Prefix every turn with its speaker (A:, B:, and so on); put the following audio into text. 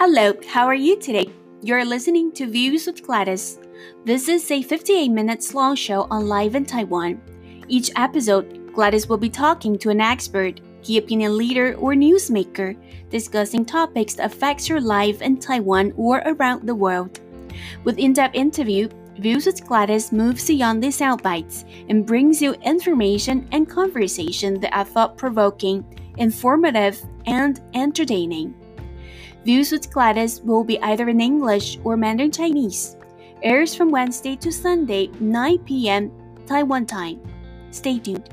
A: Hello, how are you today? You're listening to Views with Gladys. This is a 58 minutes long show on life in Taiwan. Each episode, Gladys will be talking to an expert, key opinion leader, or newsmaker, discussing topics that affects your life in Taiwan or around the world. With in-depth interview, Views with Gladys moves beyond the sound bites and brings you information and conversation that are thought-provoking, informative, and entertaining. Views with Gladys will be either in English or Mandarin Chinese. Airs from Wednesday to Sunday, 9 p.m. Taiwan time. Stay tuned.